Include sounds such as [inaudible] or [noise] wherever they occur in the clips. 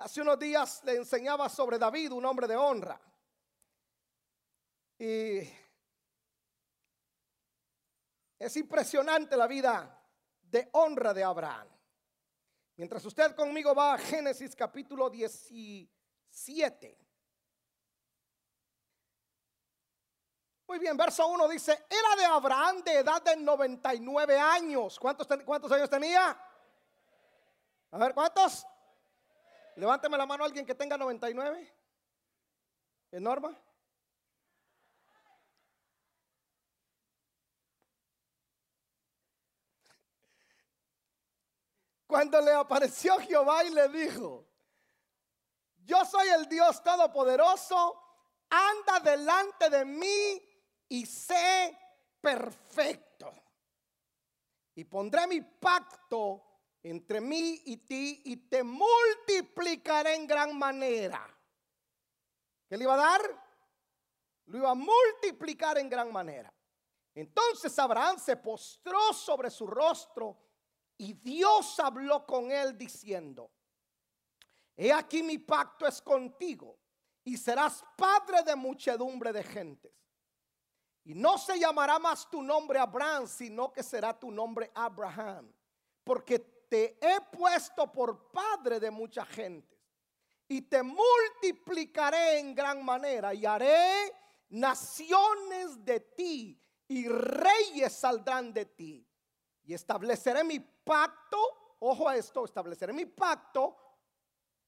hace unos días le enseñaba sobre David, un hombre de honra. Y es impresionante la vida de honra de Abraham. Mientras usted conmigo va a Génesis capítulo 17. Muy bien, verso 1 dice, era de Abraham de edad de 99 años. ¿Cuántos, cuántos años tenía? A ver, ¿cuántos? Levánteme la mano a alguien que tenga 99. ¿En norma? Cuando le apareció Jehová y le dijo, yo soy el Dios Todopoderoso, anda delante de mí y sé perfecto. Y pondré mi pacto entre mí y ti y te multiplicaré en gran manera. ¿Qué le iba a dar? Lo iba a multiplicar en gran manera. Entonces Abraham se postró sobre su rostro y Dios habló con él diciendo, he aquí mi pacto es contigo y serás padre de muchedumbre de gentes. Y no se llamará más tu nombre Abraham, sino que será tu nombre Abraham, porque te he puesto por padre de mucha gente. Y te multiplicaré en gran manera y haré naciones de ti y reyes saldrán de ti. Y estableceré mi pacto, ojo a esto, estableceré mi pacto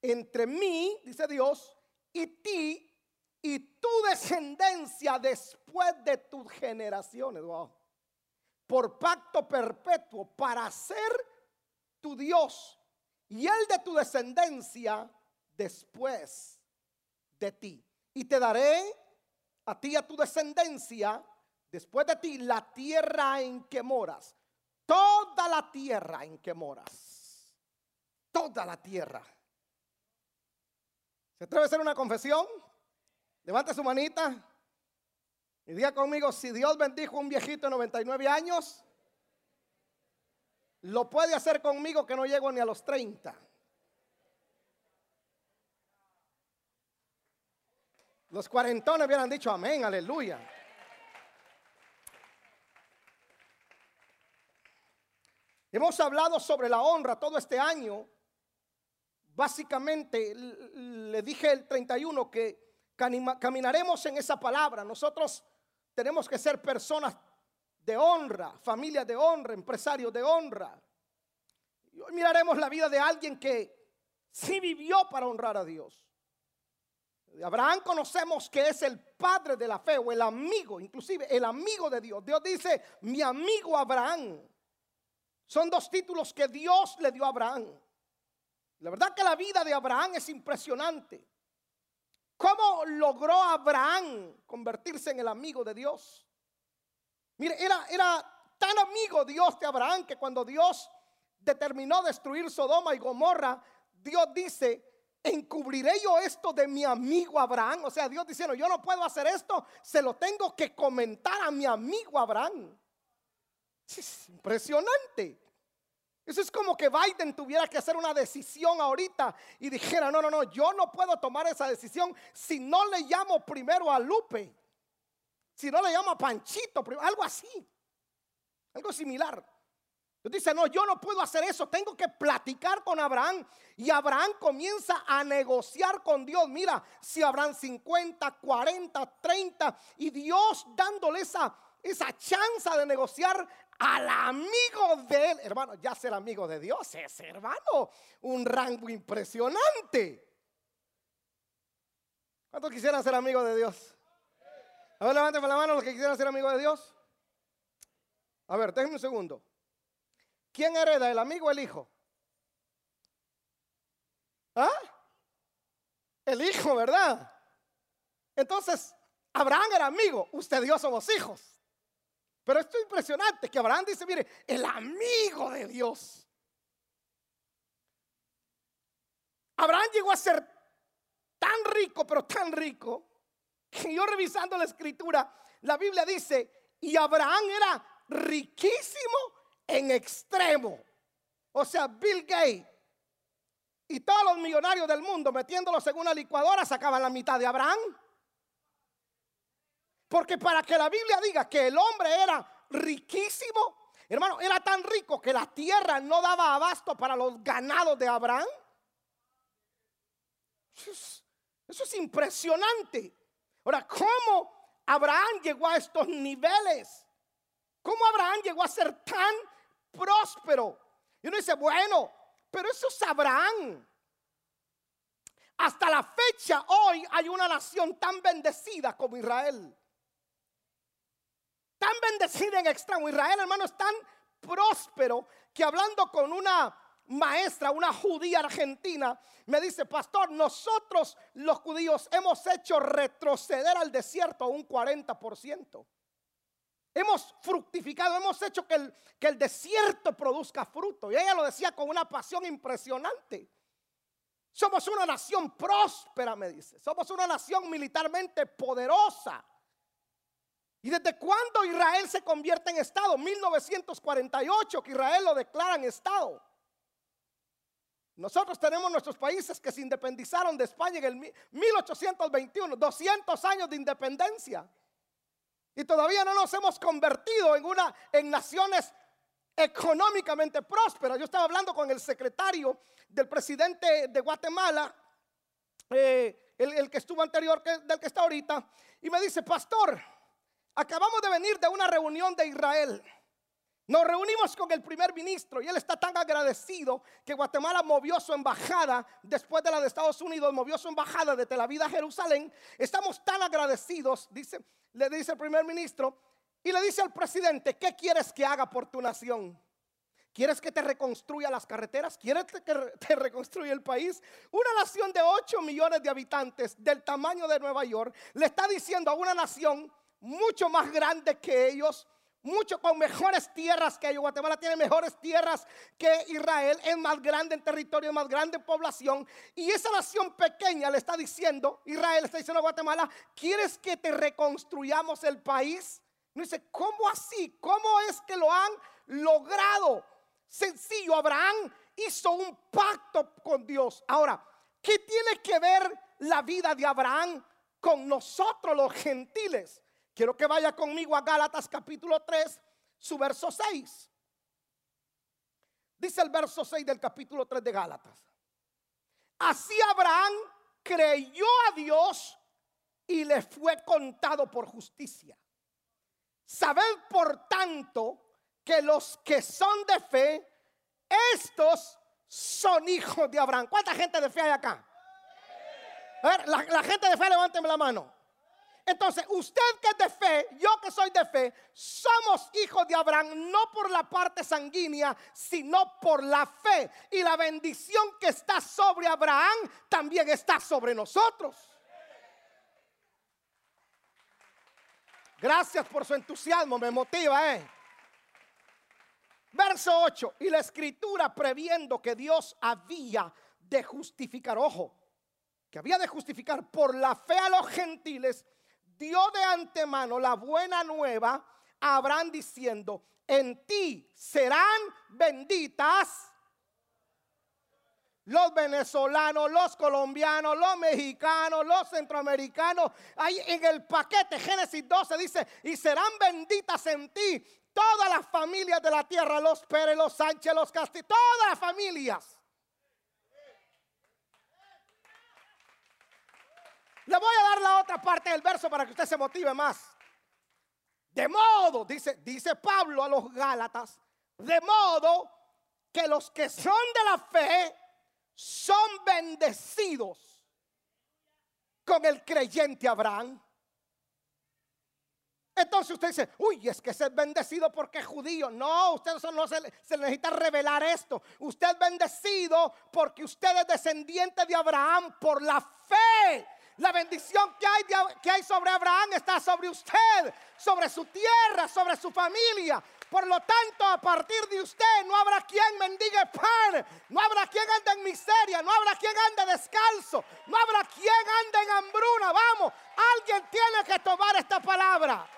entre mí, dice Dios, y ti y tu descendencia después de tus generaciones. Por pacto perpetuo para ser tu Dios y el de tu descendencia después de ti. Y te daré a ti y a tu descendencia después de ti la tierra en que moras. Toda la tierra en que moras. Toda la tierra. ¿Se atreve a hacer una confesión? Levante su manita y diga conmigo, si Dios bendijo a un viejito de 99 años, lo puede hacer conmigo que no llego ni a los 30. Los cuarentones hubieran dicho amén, aleluya. Hemos hablado sobre la honra todo este año. Básicamente, le dije el 31 que caminaremos en esa palabra. Nosotros tenemos que ser personas de honra, familias de honra, empresarios de honra. Hoy miraremos la vida de alguien que sí vivió para honrar a Dios. Abraham conocemos que es el padre de la fe o el amigo, inclusive el amigo de Dios. Dios dice, mi amigo Abraham. Son dos títulos que Dios le dio a Abraham. La verdad que la vida de Abraham es impresionante. ¿Cómo logró Abraham convertirse en el amigo de Dios? Mire, era, era tan amigo Dios de Abraham que cuando Dios determinó destruir Sodoma y Gomorra, Dios dice, encubriré yo esto de mi amigo Abraham. O sea, Dios diciendo, yo no puedo hacer esto, se lo tengo que comentar a mi amigo Abraham. Es impresionante. Eso es como que Biden tuviera que hacer una decisión ahorita y dijera, no, no, no, yo no puedo tomar esa decisión si no le llamo primero a Lupe, si no le llamo a Panchito, algo así, algo similar. Entonces dice, no, yo no puedo hacer eso, tengo que platicar con Abraham. Y Abraham comienza a negociar con Dios. Mira, si habrán 50, 40, 30, y Dios dándole esa, esa chance de negociar, al amigo de él. Hermano, ya ser amigo de Dios es, hermano, un rango impresionante. ¿Cuántos quisieran ser amigos de Dios? A ver, levántame la mano los que quisieran ser amigos de Dios. A ver, déjenme un segundo. ¿Quién hereda, el amigo o el hijo? ¿Ah? El hijo, ¿verdad? Entonces, Abraham era amigo, usted y yo somos hijos. Pero esto es impresionante que Abraham dice, mire, el amigo de Dios. Abraham llegó a ser tan rico, pero tan rico, [laughs] yo revisando la escritura, la Biblia dice, y Abraham era riquísimo en extremo. O sea, Bill Gates y todos los millonarios del mundo metiéndolos en una licuadora sacaban la mitad de Abraham. Porque para que la Biblia diga que el hombre era riquísimo, hermano, era tan rico que la tierra no daba abasto para los ganados de Abraham. Eso es, impresionante. Ahora, ¿cómo Abraham llegó a estos niveles? ¿Cómo Abraham llegó a ser tan próspero? Y uno dice, bueno, pero eso es Abraham. Hasta la fecha, hoy hay una nación tan bendecida como Israel. Tan bendecida en extremo. Israel, hermano, es tan próspero que hablando con una maestra, una judía argentina, me dice, pastor, nosotros los judíos hemos hecho retroceder al desierto un 40%. Hemos fructificado, hemos hecho que el, que el desierto produzca fruto. Y ella lo decía con una pasión impresionante. Somos una nación próspera, me dice. Somos una nación militarmente poderosa. ¿Y desde cuándo Israel se convierte en Estado? 1948 que Israel lo declara en Estado. Nosotros tenemos nuestros países que se independizaron de España en el 1821, 200 años de independencia. Y todavía no nos hemos convertido en una en naciones económicamente prósperas. Yo estaba hablando con el secretario del presidente de Guatemala, eh, el, que estuvo anterior del que está ahorita, y me dice, pastor, acabamos de venir de una reunión de Israel. Nos reunimos con el primer ministro y él está tan agradecido que Guatemala movió su embajada después de la de Estados Unidos, movió su embajada de Tel Aviv a Jerusalén. Estamos tan agradecidos, dice, le dice el primer ministro, y le dice al presidente, ¿qué quieres que haga por tu nación? ¿Quieres que te reconstruya las carreteras? ¿Quieres que te reconstruya el país? Una nación de 8 millones de habitantes del tamaño de Nueva York le está diciendo a una nación mucho más grande que ellos, mucho con mejores tierras que ellos. Guatemala tiene mejores tierras que Israel, es más grande en territorio, más grande en población. Y esa nación pequeña le está diciendo, Israel está diciendo a Guatemala, ¿quieres que te reconstruyamos el país? Y dice, ¿cómo así? ¿Cómo es que lo han logrado? Sencillo, Abraham hizo un pacto con Dios. Ahora, ¿qué tiene que ver la vida de Abraham con nosotros los gentiles? Quiero que vaya conmigo a Gálatas capítulo 3, su verso 6. Dice el verso 6 del capítulo 3 de Gálatas. Así Abraham creyó a Dios y le fue contado por justicia. Sabed por tanto que los que son de fe, estos son hijos de Abraham. ¿Cuánta gente de fe hay acá? La, la gente de fe, levánteme la mano. Entonces, usted que es de fe, yo que soy de fe, somos hijos de Abraham no por la parte sanguínea, sino por la fe. Y la bendición que está sobre Abraham también está sobre nosotros. Gracias por su entusiasmo, me motiva, ¿eh? Verso 8, y la escritura previendo que Dios había de justificar, ojo, que había de justificar por la fe a los gentiles, dio de antemano la buena nueva a Abraham diciendo, en ti serán benditas los venezolanos, los colombianos, los mexicanos, los centroamericanos. Ahí en el paquete Génesis 12 dice, y serán benditas en ti todas las familias de la tierra, los Pérez, los Sánchez, los Castillo, todas las familias. Le voy a dar la otra parte del verso para que usted se motive más. De modo, dice, dice Pablo a los Gálatas, de modo que los que son de la fe son bendecidos con el creyente Abraham. Entonces usted dice, uy, es que es bendecido porque es judío. No, usted no se, se, necesita revelar esto. Usted es bendecido porque usted es descendiente de Abraham por la fe. La bendición que hay, que hay sobre Abraham está sobre usted, sobre su tierra, sobre su familia. Por lo tanto, a partir de usted no habrá quien mendigue pan, no habrá quien ande en miseria, no habrá quien ande descalzo, no habrá quien ande en hambruna. Vamos, alguien tiene que tomar esta palabra.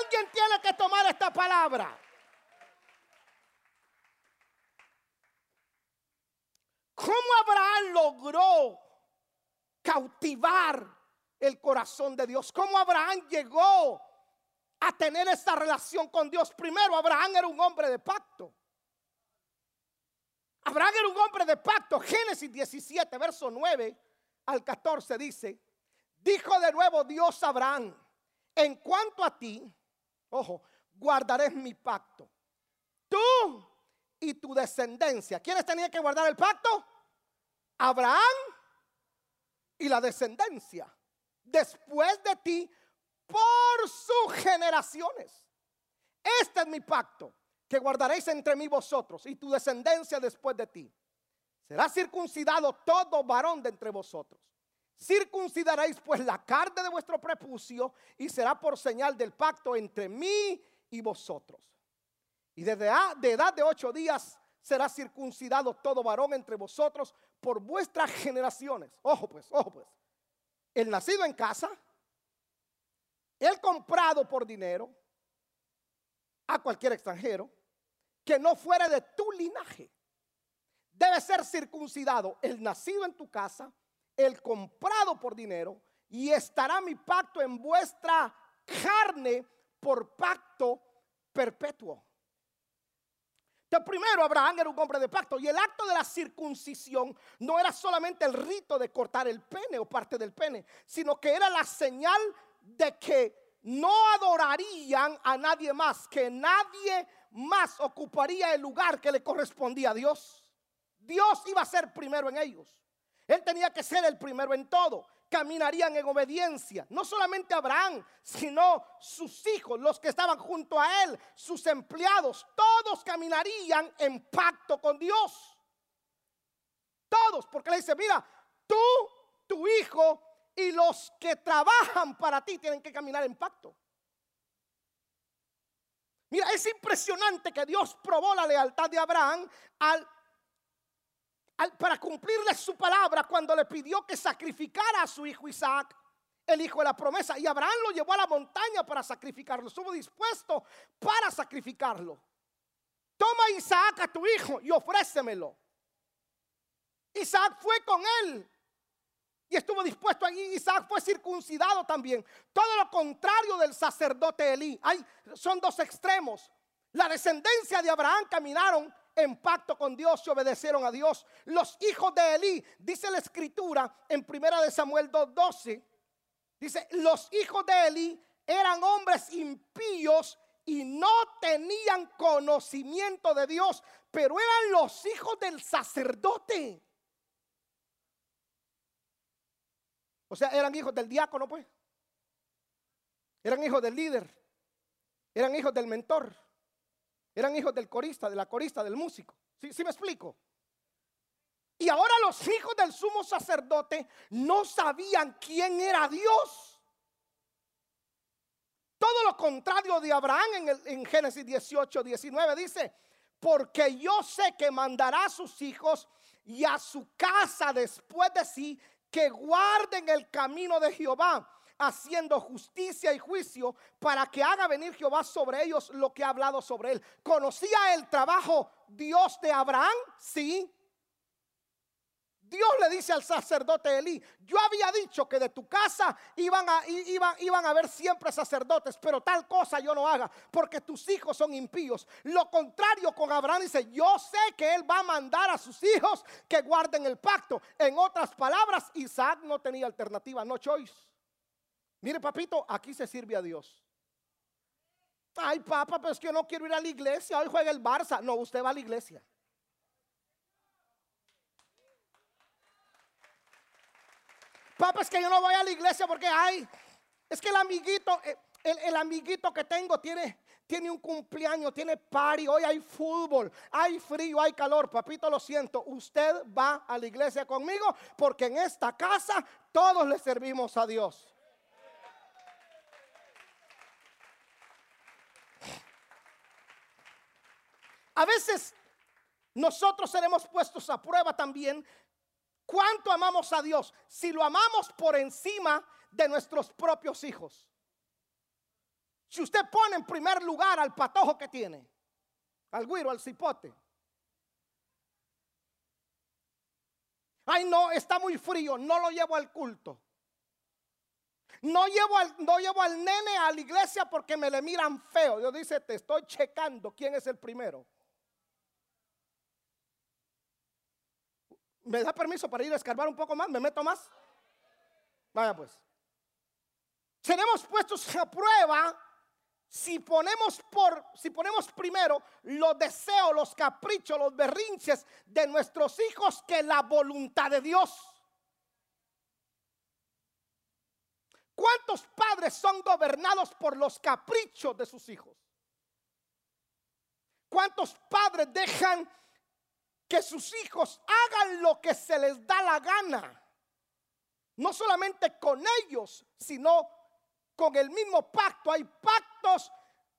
Alguien tiene que tomar esta palabra. ¿Cómo ¿Cómo Abraham logró cautivar el corazón de Dios? ¿Cómo Abraham llegó a tener esta relación con Dios? Primero, Abraham era un hombre de pacto. Abraham era un hombre de pacto. Génesis 17, verso 9 al 14 dice, dijo de nuevo Dios a Abraham, en cuanto a ti, ojo, guardaré mi pacto. Tú y tu descendencia. ¿Quiénes tenían que guardar el pacto? Abraham y la descendencia. Después de ti, por sus generaciones. Este es mi pacto que guardaréis entre mí vosotros y tu descendencia después de ti. Será circuncidado todo varón de entre vosotros. Circuncidaréis pues la carne de vuestro prepucio y será por señal del pacto entre mí y vosotros. Y desde de edad de ocho días será circuncidado todo varón entre vosotros por vuestras generaciones. Ojo pues, ojo pues. El nacido en casa, el comprado por dinero a cualquier extranjero que no fuera de tu linaje. Debe ser circuncidado el nacido en tu casa, el comprado por dinero, y estará mi pacto en vuestra carne por pacto perpetuo. Primero, Abraham era un hombre de pacto y el acto de la circuncisión no era solamente el rito de cortar el pene o parte del pene, sino que era la señal de que no adorarían a nadie más, que nadie más ocuparía el lugar que le correspondía a Dios. Dios iba a ser primero en ellos. Él tenía que ser el primero en todo. Caminarían en obediencia. No solamente Abraham, sino sus hijos, los que estaban junto a él, sus empleados. Todos caminarían en pacto con Dios. Todos, porque le dice, mira, tú, tu hijo y los que trabajan para ti tienen que caminar en pacto. Mira, es impresionante que Dios probó la lealtad de Abraham al para cumplirle su palabra cuando le pidió que sacrificara a su hijo Isaac, el hijo de la promesa. Y Abraham lo llevó a la montaña para sacrificarlo. Estuvo dispuesto para sacrificarlo. Toma Isaac a tu hijo y ofrécemelo. Isaac fue con él. Y estuvo dispuesto allí. Isaac fue circuncidado también. Todo lo contrario del sacerdote Elí. Hay, son dos extremos. La descendencia de Abraham caminaron en pacto con Dios y obedecieron a Dios. Los hijos de Elí, dice la escritura en primera de Samuel 2:12, dice, los hijos de Elí eran hombres impíos y no tenían conocimiento de Dios, pero eran los hijos del sacerdote. O sea, eran hijos del diácono, pues. Eran hijos del líder. Eran hijos del mentor. Eran hijos del corista, de la corista, del músico. ¿Sí, ¿Sí me explico? Y ahora los hijos del sumo sacerdote no sabían quién era Dios. Todo lo contrario de Abraham en, el, Génesis 18, 19 dice, porque yo sé que mandará a sus hijos y a su casa después de sí que guarden el camino de Jehová haciendo justicia y juicio para que haga venir Jehová sobre ellos lo que ha hablado sobre él. ¿Conocía el trabajo Dios de Abraham? Sí. Dios le dice al sacerdote Elí, yo había dicho que de tu casa iban a, iban, iban a haber siempre sacerdotes, pero tal cosa yo no haga, porque tus hijos son impíos. Lo contrario con Abraham dice, yo sé que él va a mandar a sus hijos que guarden el pacto. En otras palabras, Isaac no tenía alternativa, no choice. Mire, papito, aquí se sirve a Dios. Ay, papá, pero es que yo no quiero ir a la iglesia. Hoy juega el Barça. No, usted va a la iglesia. Papá, es que yo no voy a la iglesia porque ay, es que el amiguito, eh, el, amiguito que tengo tiene, tiene un cumpleaños, tiene party, hoy hay fútbol, hay frío, hay calor. Papito, lo siento, usted va a la iglesia conmigo porque en esta casa todos le servimos a Dios. A veces nosotros seremos puestos a prueba también cuánto amamos a Dios si lo amamos por encima de nuestros propios hijos. Si usted pone en primer lugar al patojo que tiene, al guiro, al cipote, Ay, no, está muy frío, no lo llevo al culto. No llevo, al, no llevo al nene a la iglesia porque me le miran feo. Dios dice, te estoy checando quién es el primero. ¿Me da permiso para ir a escarbar un poco más? ¿Me meto más? Vaya pues. Seremos puestos a prueba si ponemos por si ponemos primero los deseos, los caprichos, los berrinches de nuestros hijos que la voluntad de Dios. ¿Cuántos padres son gobernados por los caprichos de sus hijos? ¿Cuántos padres dejan que sus hijos hagan lo que se les da la gana? No solamente con ellos, sino con el mismo pacto. Hay pactos,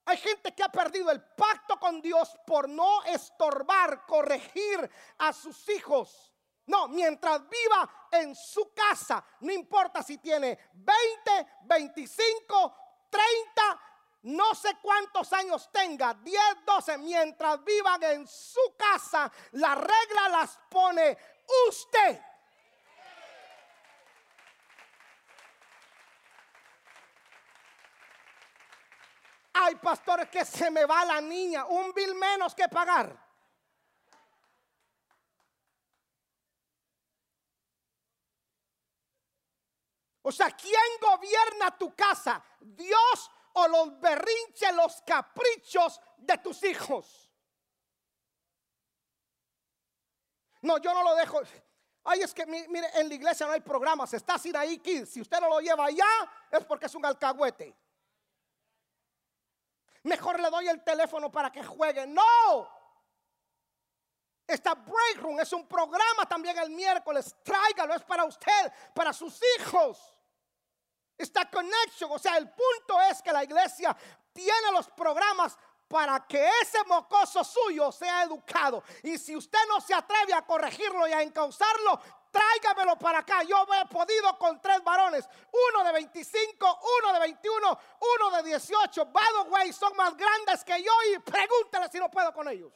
hay gente que ha perdido el pacto con Dios por no estorbar, corregir a sus hijos. No, mientras viva en su casa, no importa si tiene 20, 25, 30, no sé cuántos años tenga, 10, 12, mientras vivan en su casa, la regla las pone usted. Hay pastores que se me va la niña, un bill menos que pagar. O sea, ¿quién gobierna tu casa? ¿Dios o los berrinches, los caprichos de tus hijos? No, yo no lo dejo. Ay, es que mire, en la iglesia no hay programas. Está sin ahí, kids. Si usted no lo lleva allá, es porque es un alcahuete. Mejor le doy el teléfono para que juegue. No. Esta Break Room es un programa también el miércoles. Tráigalo, es para usted, para sus hijos. Esta connection, o sea, el punto es que la iglesia tiene los programas para que ese mocoso suyo sea educado. Y si usted no se atreve a corregirlo y a encauzarlo, tráigamelo para acá. Yo he podido con tres varones, uno de 25, uno de 21, uno de 18. By the way, son más grandes que yo y pregúntale si no puedo con ellos.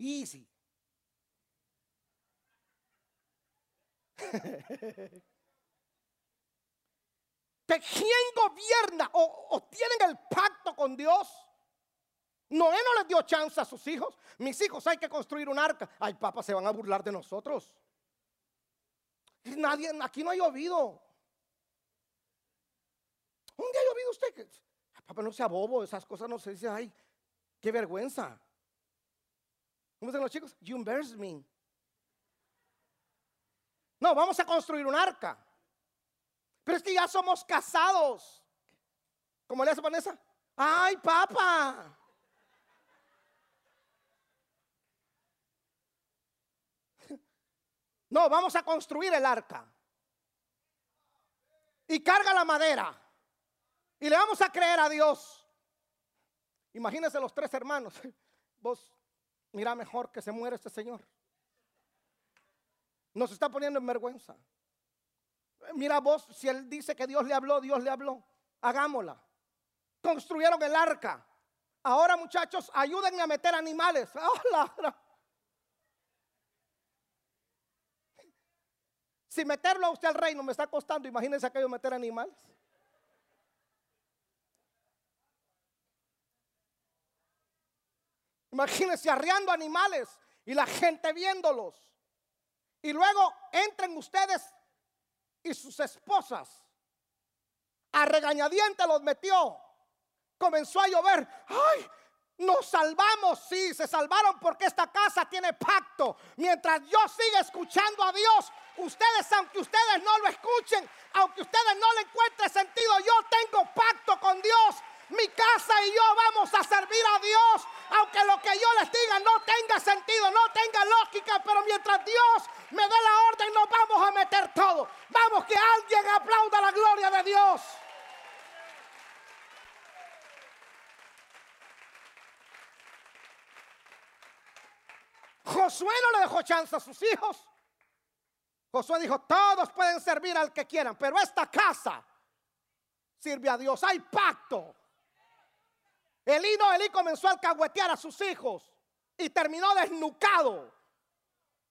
Easy. [laughs] quién gobierna o, tienen el pacto con Dios? Noé no les dio chance a sus hijos. Mis hijos hay que construir un arca. Ay, papá, se van a burlar de nosotros. Nadie, aquí no ha llovido. Un día ha llovido usted. Que, papá, no sea bobo, esas cosas no se dice. Ay, qué vergüenza. ¿Cómo dicen los chicos? You embarrass me. No, vamos a construir un arca. Pero es que ya somos casados. ¿Cómo le hace Vanessa? Ay, papá. No, vamos a construir el arca. Y carga la madera. Y le vamos a creer a Dios. Imagínense los tres hermanos. [laughs] Vos mira mejor que se muere este señor. Nos está poniendo en vergüenza. Mira vos, si él dice que Dios le habló, Dios le habló. Hagámosla. Construyeron el arca. Ahora muchachos, ayúdenme a meter animales. [laughs] Si meterlo a usted al reino me está costando, imagínense aquello meter animales. Imagínense arreando animales y la gente viéndolos. Y luego entren ustedes y sus esposas. A regañadiente los metió. Comenzó a llover. ¡Ay! Nos salvamos, sí, se salvaron porque esta casa tiene pacto. Mientras yo siga escuchando a Dios, ustedes, aunque ustedes no lo escuchen, aunque ustedes no le encuentren sentido, yo tengo pacto con Dios mi casa y yo vamos a servir a Dios, aunque lo que yo les diga no tenga sentido, no tenga lógica, pero mientras Dios me dé la orden, nos vamos a meter todo. Vamos, que alguien aplauda la gloria de Dios. Josué no le dejó chance a sus hijos. Josué dijo, todos pueden servir al que quieran, pero esta casa sirve a Dios. Hay pacto. Elí no, Elí comenzó a alcahuetear a sus hijos y terminó desnucado.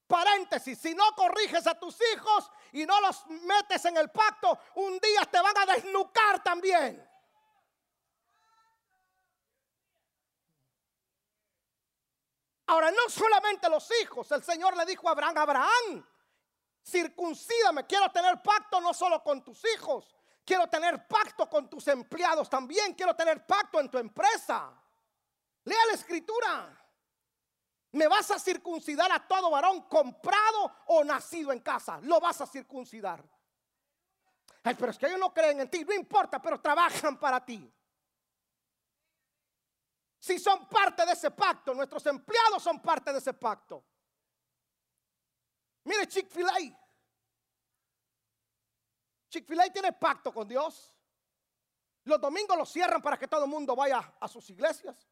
Paréntesis, si no corriges a tus hijos y no los metes en el pacto, un día te van a desnucar también. Ahora, no solamente los hijos, el Señor le dijo a Abraham, Abraham, circuncídame, quiero tener pacto no solo con tus hijos, quiero tener pacto con tus empleados también, quiero tener pacto en tu empresa. Lea la escritura. Me vas a circuncidar a todo varón comprado o nacido en casa. Lo vas a circuncidar. Ay, pero es que ellos no creen en ti. No importa, pero trabajan para ti. Si son parte de ese pacto, nuestros empleados son parte de ese pacto. Mire, Chick-fil-A. Chick-fil-A tiene pacto con Dios. Los domingos los cierran para que todo el mundo vaya a sus iglesias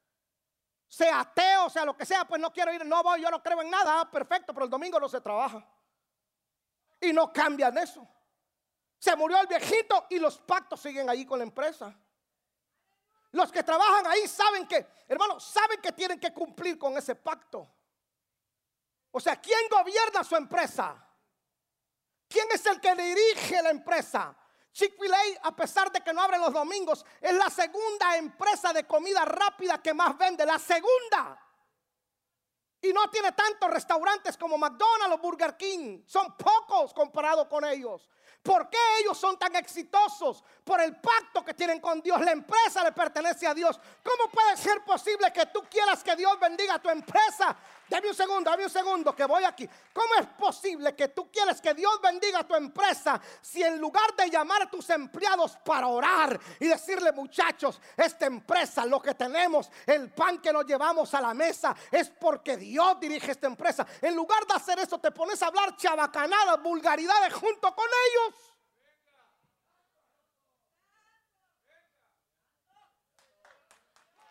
sea ateo, sea lo que sea, pues no quiero ir, no voy, yo no creo en nada, ah, perfecto, pero el domingo no se trabaja. Y no cambian eso. Se murió el viejito y los pactos siguen ahí con la empresa. Los que trabajan ahí saben que, hermano, saben que tienen que cumplir con ese pacto. O sea, ¿quién gobierna su empresa? ¿Quién es el que dirige la empresa? Chick-fil-A, a pesar de que no abre los domingos, es la segunda empresa de comida rápida que más vende. La segunda. Y no tiene tantos restaurantes como McDonald's o Burger King. Son pocos comparados con ellos. ¿Por qué ellos son tan exitosos? Por el pacto que tienen con Dios. La empresa le pertenece a Dios. ¿Cómo puede ser posible que tú quieras que Dios bendiga tu empresa Dame un segundo, dame un segundo que voy aquí. ¿Cómo es posible que tú quieres que Dios bendiga tu empresa si en lugar de llamar a tus empleados para orar y decirle muchachos, esta empresa, lo que tenemos, el pan que nos llevamos a la mesa es porque Dios dirige esta empresa. En lugar de hacer eso te pones a hablar chabacanadas, vulgaridades junto con ellos.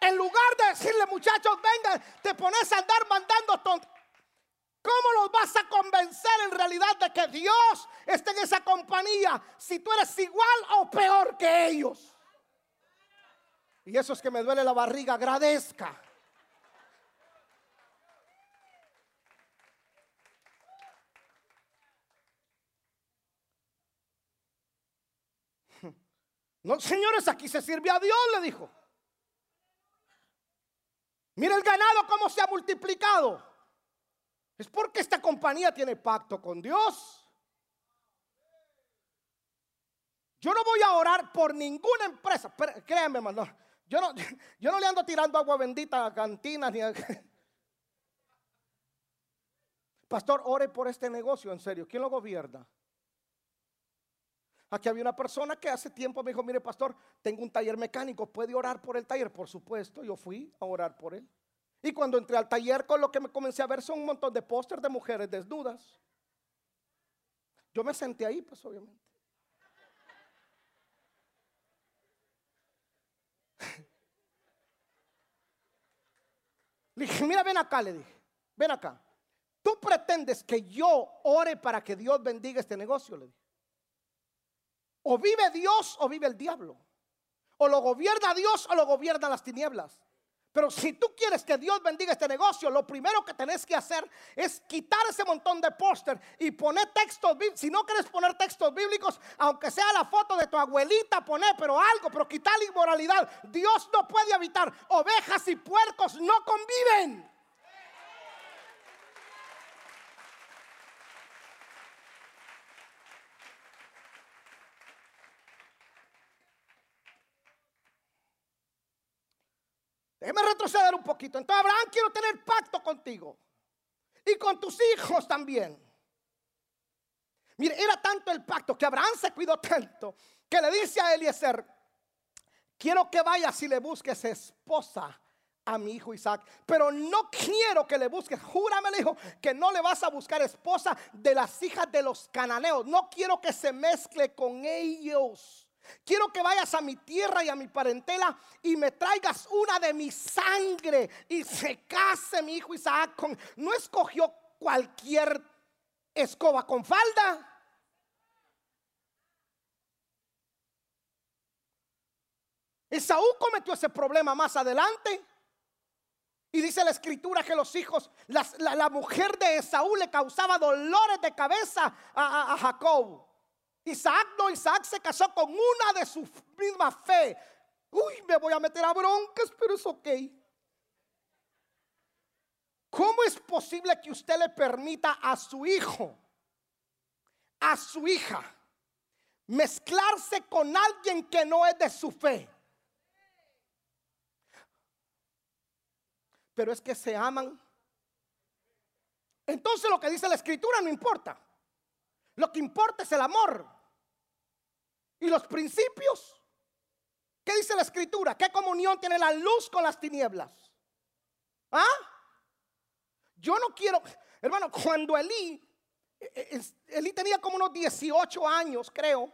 En lugar de decirle, muchachos, vengan, te pones a andar mandando tontos. ¿Cómo los vas a convencer en realidad de que Dios esté en esa compañía si tú eres igual o peor que ellos? Y eso es que me duele la barriga, agradezca. [laughs] No, señores, aquí se sirve a Dios, le dijo. Mira el ganado cómo se ha multiplicado. Es porque esta compañía tiene pacto con Dios. Yo no voy a orar por ninguna empresa. créanme, hermano. Yo no, [laughs] yo no le ando tirando agua bendita a cantinas ni a... [laughs] Pastor, ore por este negocio, en serio. ¿Quién lo gobierna? Aquí había una persona que hace tiempo me dijo, mire pastor, tengo un taller mecánico, ¿puede orar por el taller? Por supuesto, yo fui a orar por él. Y cuando entré al taller, con lo que me comencé a ver son un montón de pósters de mujeres desnudas. Yo me senté ahí, pues obviamente. [laughs] Le dije, mira, ven acá, le dije, ven acá. Tú pretendes que yo ore para que Dios bendiga este negocio, le dije. O vive Dios o vive el diablo. O lo gobierna Dios o lo gobierna las tinieblas. Pero si tú quieres que Dios bendiga este negocio, lo primero que tenés que hacer es quitar ese montón de póster y poner textos bíblicos. Si no quieres poner textos bíblicos, aunque sea la foto de tu abuelita, poner, pero algo, pero quitar la inmoralidad. Dios no puede habitar. Ovejas y puercos no conviven. Déjeme retroceder un poquito. Entonces, Abraham, quiero tener pacto contigo. Y con tus hijos también. Mire, era tanto el pacto que Abraham se cuidó tanto que le dice a Eliezer, quiero que vayas y le busques esposa a mi hijo Isaac, pero no quiero que le busques, júrame, le dijo, que no le vas a buscar esposa de las hijas de los cananeos, no quiero que se mezcle con ellos. Quiero que vayas a mi tierra y a mi parentela y me traigas una de mi sangre y se case mi hijo Isaac con... No escogió cualquier escoba con falda. Esaú cometió ese problema más adelante. Y dice la escritura que los hijos, la, mujer de Esaú le causaba dolores de cabeza a, a Jacob. Isaac no, Isaac se casó con una de su misma fe. Uy, me voy a meter a broncas, pero es ok. ¿Cómo es posible que usted le permita a su hijo, a su hija, mezclarse con alguien que no es de su fe? Pero es que se aman. Entonces lo que dice la escritura no importa. Lo que importa es el amor y los principios. ¿Qué dice la escritura? ¿Qué comunión tiene la luz con las tinieblas? ¿Ah? Yo no quiero, hermano, cuando Elí, e, e, Elí tenía como unos 18 años, creo.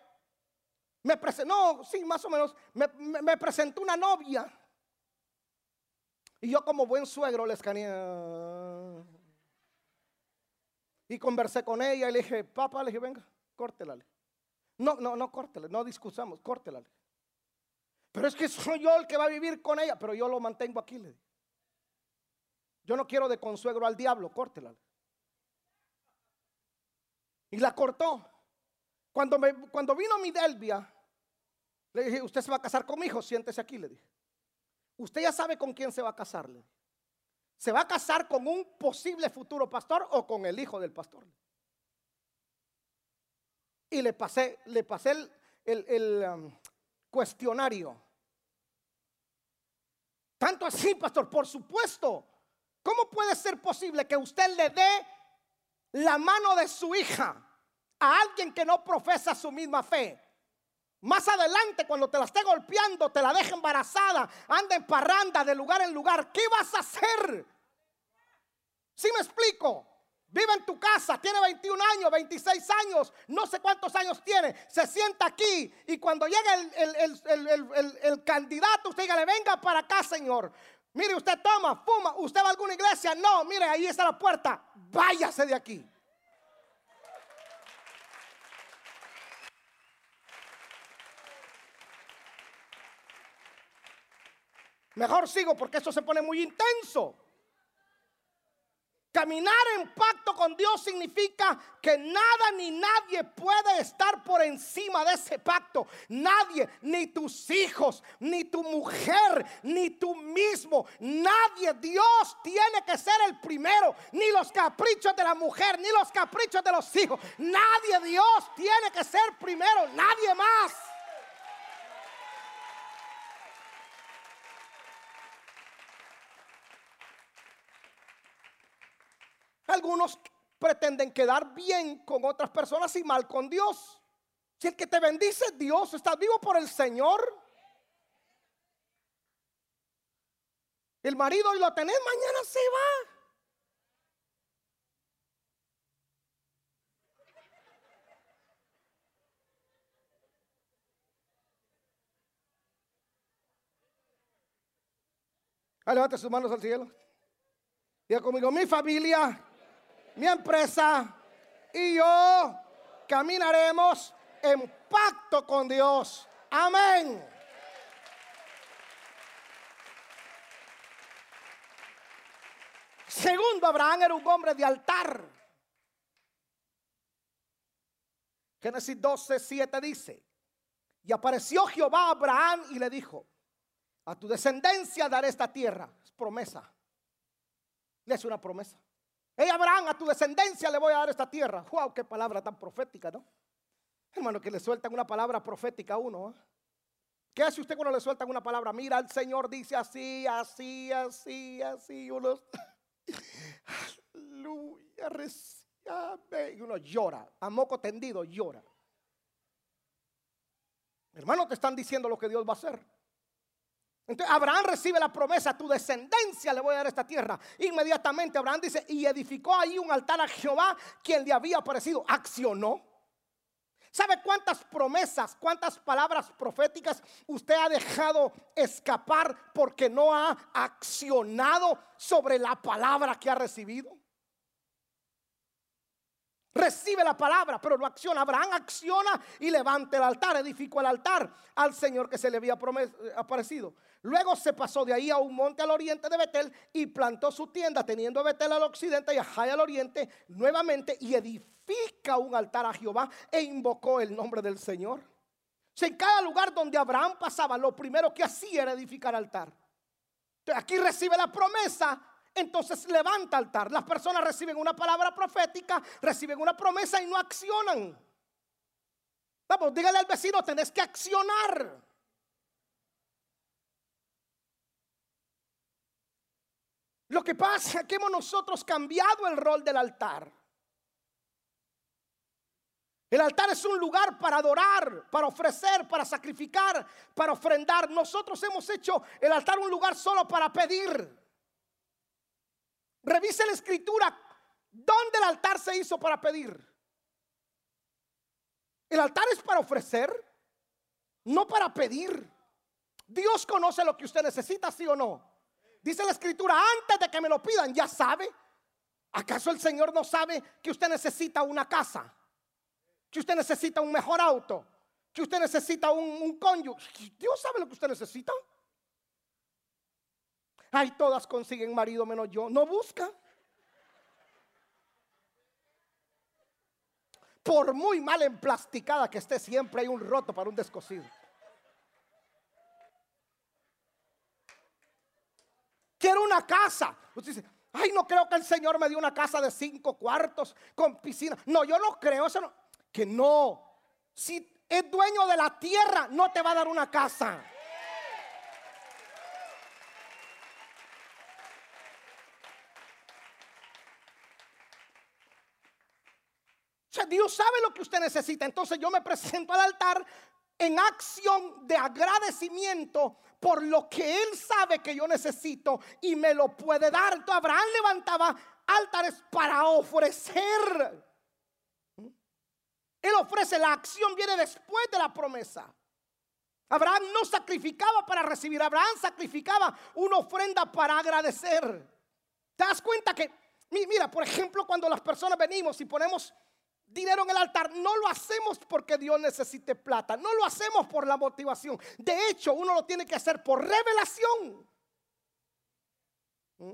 Me presentó, no, sí, más o menos, me, presentó una novia. Y yo como buen suegro le escaneé. Y conversé con ella y le dije, papá, le dije, venga, córtela. No, no, no córtela, no discusamos, córtela. Pero es que soy yo el que va a vivir con ella, pero yo lo mantengo aquí. Le dije. Yo no quiero de consuegro al diablo, córtela. Y la cortó. Cuando, me, cuando vino mi Delvia, le dije, usted se va a casar con mi hijo, siéntese aquí, le dije. Usted ya sabe con quién se va a casarle. ¿Se va a casar con un posible futuro pastor o con el hijo del pastor? Y le pasé, le pasé el, um, cuestionario. Tanto así, pastor, por supuesto. ¿Cómo puede ser posible que usted le dé la mano de su hija a alguien que no profesa su misma fe? Más adelante, cuando te la esté golpeando, te la deje embarazada, anda en parranda de lugar en lugar, ¿qué vas a hacer? ¿Sí me explico? Vive en tu casa, tiene 21 años, 26 años, no sé cuántos años tiene. Se sienta aquí y cuando llega el, el candidato, usted diga, le venga para acá, Señor. Mire, usted toma, fuma, usted va a alguna iglesia. No, mire, ahí está la puerta. Váyase de aquí. Mejor sigo porque esto se pone muy intenso. Caminar en pacto con Dios significa que nada ni nadie puede estar por encima de ese pacto. Nadie, ni tus hijos, ni tu mujer, ni tú mismo. Nadie. Dios tiene que ser el primero. Ni los caprichos de la mujer, ni los caprichos de los hijos. Nadie. Dios tiene que ser primero. Nadie más. Algunos pretenden quedar bien con otras personas y mal con Dios. Si el que te bendice es Dios, estás vivo por el Señor. El marido hoy lo tenés, mañana se va. Ah, levante sus manos al cielo. Diga conmigo, mi familia mi empresa y yo caminaremos en pacto con Dios. Amén. Segundo, Abraham era un hombre de altar. Génesis 12, 7 dice, y apareció Jehová a Abraham y le dijo, a tu descendencia daré esta tierra. Es promesa. Le es una promesa. Hey Abraham, a tu descendencia le voy a dar esta tierra. Wow, qué palabra tan profética, ¿no? Hermano, que le sueltan una palabra profética a uno. ¿eh? ¿Qué hace usted cuando le sueltan una palabra? Mira, el Señor dice así, así, así, así. Uno, aleluya, recibe. Y uno llora, a moco tendido llora. Hermano, te están diciendo lo que Dios va a hacer. Entonces Abraham recibe la promesa, tu descendencia le voy a dar esta tierra. Inmediatamente Abraham dice, y edificó ahí un altar a Jehová, quien le había aparecido. Accionó. ¿Sabe cuántas promesas, cuántas palabras proféticas usted ha dejado escapar porque no ha accionado sobre la palabra que ha recibido? Recibe la palabra, pero no acciona. Abraham acciona y levanta el altar, edificó el altar al Señor que se le había aparecido. Luego se pasó de ahí a un monte al oriente de Betel y plantó su tienda, teniendo a Betel al occidente y a al oriente nuevamente, y edifica un altar a Jehová e invocó el nombre del Señor. O en cada lugar donde Abraham pasaba, lo primero que hacía era edificar altar. Entonces, aquí recibe la promesa entonces levanta altar. Las personas reciben una palabra profética, reciben una promesa y no accionan. Vamos, dígale al vecino, tenés que accionar. Lo que pasa es que hemos nosotros cambiado el rol del altar. El altar es un lugar para adorar, para ofrecer, para sacrificar, para ofrendar. Nosotros hemos hecho el altar un lugar solo para pedir. Revise la escritura. ¿Dónde el altar se hizo para pedir? El altar es para ofrecer, no para pedir. Dios conoce lo que usted necesita, sí o no. Dice la escritura, antes de que me lo pidan, ya sabe. ¿Acaso el Señor no sabe que usted necesita una casa? Que usted necesita un mejor auto? Que usted necesita un, un cónyuge? Dios sabe lo que usted necesita. Ay, todas consiguen marido menos yo. No busca. Por muy mal emplasticada que esté, siempre hay un roto para un descosido. Quiero una casa. Usted dice, ay, no creo que el Señor me dio una casa de cinco cuartos con piscina. No, yo no creo. No. Que no. Si es dueño de la tierra, no te va a dar una casa. Dios sabe lo que usted necesita. Entonces yo me presento al altar en acción de agradecimiento por lo que Él sabe que yo necesito y me lo puede dar. Entonces Abraham levantaba altares para ofrecer. Él ofrece, la acción viene después de la promesa. Abraham no sacrificaba para recibir, Abraham sacrificaba una ofrenda para agradecer. ¿Te das cuenta que, mira, por ejemplo, cuando las personas venimos y ponemos dinero en el altar, no lo hacemos porque Dios necesite plata, no lo hacemos por la motivación. De hecho, uno lo tiene que hacer por revelación. ¿Mm?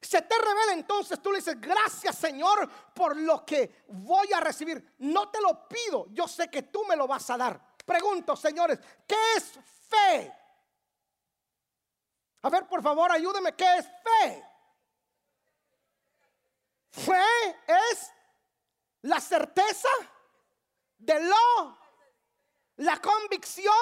Se te revela entonces, tú le dices, gracias Señor por lo que voy a recibir. No te lo pido, yo sé que tú me lo vas a dar. Pregunto, señores, ¿qué es fe? A ver, por favor, ayúdeme, ¿qué es fe? Fe es la certeza de lo, la convicción.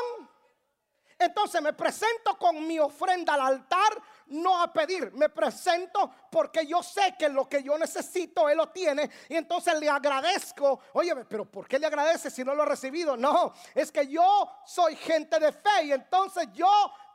Entonces me presento con mi ofrenda al altar, no a pedir, me presento porque yo sé que lo que yo necesito Él lo tiene y entonces le agradezco. Oye, pero ¿por qué le agradece si no lo ha recibido? No, es que yo soy gente de fe y entonces yo